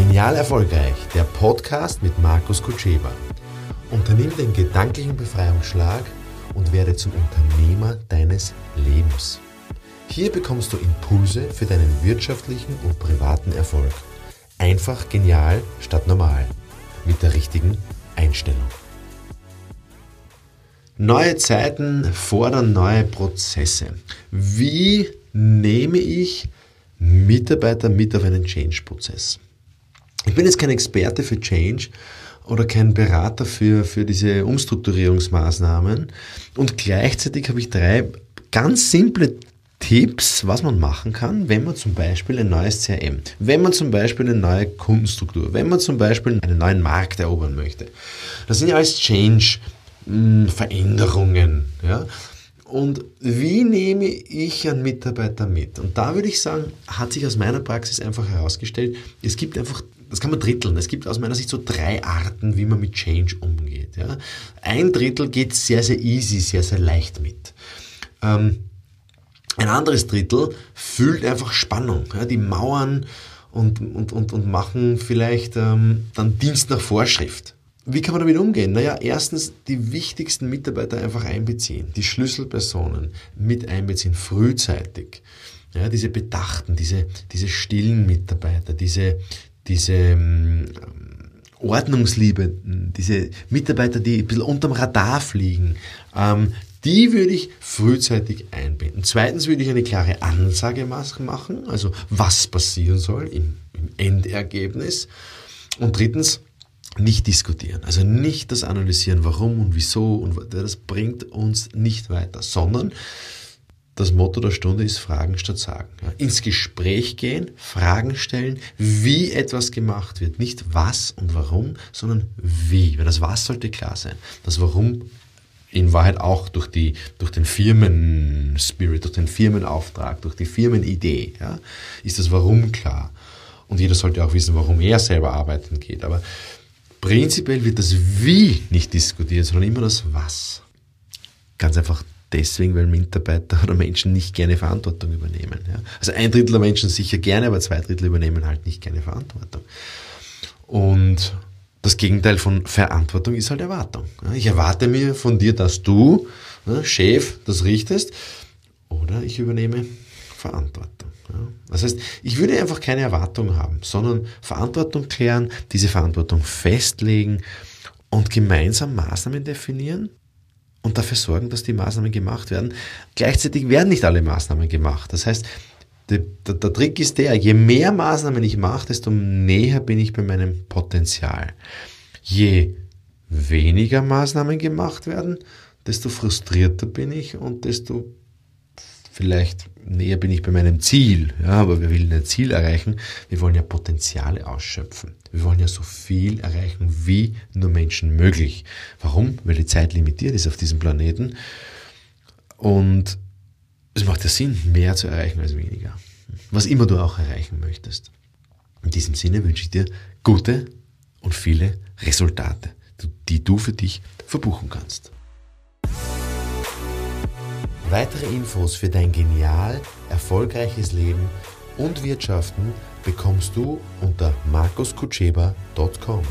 Genial Erfolgreich, der Podcast mit Markus Kutscheba. Unternimm den gedanklichen Befreiungsschlag und werde zum Unternehmer deines Lebens. Hier bekommst du Impulse für deinen wirtschaftlichen und privaten Erfolg. Einfach genial statt normal. Mit der richtigen Einstellung. Neue Zeiten fordern neue Prozesse. Wie nehme ich Mitarbeiter mit auf einen Change-Prozess? Bin jetzt kein Experte für Change oder kein Berater für, für diese Umstrukturierungsmaßnahmen und gleichzeitig habe ich drei ganz simple Tipps, was man machen kann, wenn man zum Beispiel ein neues CRM, wenn man zum Beispiel eine neue Kundenstruktur, wenn man zum Beispiel einen neuen Markt erobern möchte. Das sind ja alles Change-Veränderungen. Ja? Und wie nehme ich einen Mitarbeiter mit? Und da würde ich sagen, hat sich aus meiner Praxis einfach herausgestellt, es gibt einfach das kann man dritteln. Es gibt aus meiner Sicht so drei Arten, wie man mit Change umgeht. Ja. Ein Drittel geht sehr, sehr easy, sehr, sehr leicht mit. Ähm, ein anderes Drittel fühlt einfach Spannung. Ja. Die Mauern und, und, und, und machen vielleicht ähm, dann Dienst nach Vorschrift. Wie kann man damit umgehen? Naja, erstens die wichtigsten Mitarbeiter einfach einbeziehen, die Schlüsselpersonen mit einbeziehen, frühzeitig. Ja, diese Bedachten, diese, diese stillen Mitarbeiter, diese, diese ähm, Ordnungsliebe, diese Mitarbeiter, die ein bisschen unterm Radar fliegen, ähm, die würde ich frühzeitig einbinden. Zweitens würde ich eine klare Ansage machen, also was passieren soll im, Endergebnis. Und drittens, nicht diskutieren, also nicht das analysieren, warum und wieso und das bringt uns nicht weiter, sondern das Motto der Stunde ist Fragen statt Sagen. Ja, ins Gespräch gehen, Fragen stellen, wie etwas gemacht wird. Nicht was und warum, sondern wie. Weil das Was sollte klar sein. Das Warum in Wahrheit auch durch, die, durch den Firmenspirit, durch den Firmenauftrag, durch die Firmenidee, ja, ist das Warum klar. Und jeder sollte auch wissen, warum er selber arbeiten geht. Aber prinzipiell wird das Wie nicht diskutiert, sondern immer das Was. Ganz einfach deswegen, weil Mitarbeiter oder Menschen nicht gerne Verantwortung übernehmen. Ja. Also ein Drittel der Menschen sicher gerne, aber zwei Drittel übernehmen halt nicht gerne Verantwortung. Und das Gegenteil von Verantwortung ist halt Erwartung. Ich erwarte mir von dir, dass du, Chef, das richtest, oder ich übernehme Verantwortung. Das heißt, ich würde einfach keine Erwartung haben, sondern Verantwortung klären, diese Verantwortung festlegen und gemeinsam Maßnahmen definieren, und dafür sorgen, dass die Maßnahmen gemacht werden. Gleichzeitig werden nicht alle Maßnahmen gemacht. Das heißt, der, der, Trick ist der, je mehr Maßnahmen ich mache, desto näher bin ich bei meinem Potenzial. Je weniger Maßnahmen gemacht werden, desto frustrierter bin ich und desto vielleicht näher bin ich bei meinem Ziel. Ja, aber wir wollen ein Ziel erreichen. Wir wollen ja Potenziale ausschöpfen. Wir wollen ja so viel erreichen, wie nur Menschen möglich. Warum? Weil die Zeit limitiert ist auf diesem Planeten. Und es macht ja Sinn, mehr zu erreichen als weniger. Was immer du auch erreichen möchtest. In diesem Sinne wünsche ich dir gute und viele Resultate, die du für dich verbuchen kannst. Weitere Infos für dein genial erfolgreiches Leben und Wirtschaften bekommst du unter markuskutscheba.com.